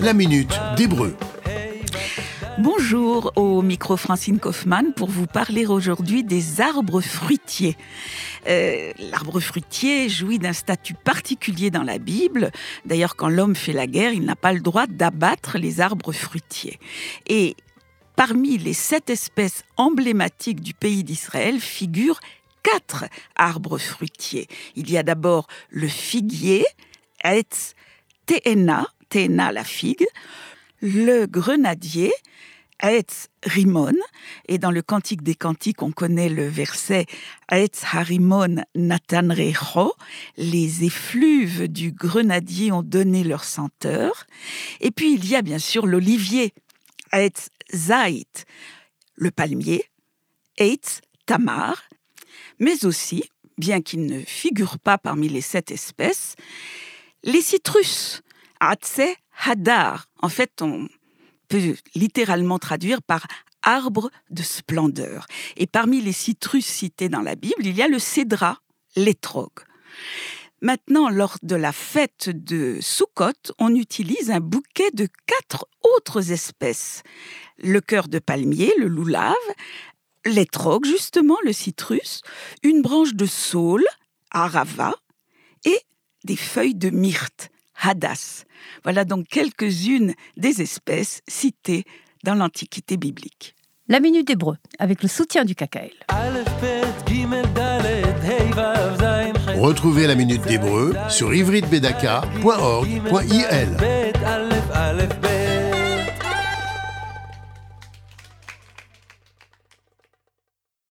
La minute d'hébreu. Bonjour au micro Francine Kaufmann pour vous parler aujourd'hui des arbres fruitiers. Euh, L'arbre fruitier jouit d'un statut particulier dans la Bible. D'ailleurs, quand l'homme fait la guerre, il n'a pas le droit d'abattre les arbres fruitiers. Et parmi les sept espèces emblématiques du pays d'Israël figurent quatre arbres fruitiers. Il y a d'abord le figuier, Etz Teena la figue, le grenadier, Aetz Rimon, et dans le Cantique des Cantiques, on connaît le verset Aetz Harimon Natanrecho, les effluves du grenadier ont donné leur senteur. Et puis il y a bien sûr l'olivier, Aetz Zait, le palmier, Aetz Tamar, mais aussi, bien qu'il ne figure pas parmi les sept espèces, les citrus, Atse Hadar. En fait, on peut littéralement traduire par arbre de splendeur. Et parmi les citrus cités dans la Bible, il y a le cédra, l'étrogue. Maintenant, lors de la fête de Sukkot, on utilise un bouquet de quatre autres espèces. Le cœur de palmier, le loulave, l'étrogue, justement, le citrus, une branche de saule, arava, et des feuilles de myrte, hadas. Voilà donc quelques-unes des espèces citées dans l'Antiquité biblique. La Minute Hébreu, avec le soutien du KKL. Retrouvez la Minute d'Hébreu sur ivritbedaka.org.il.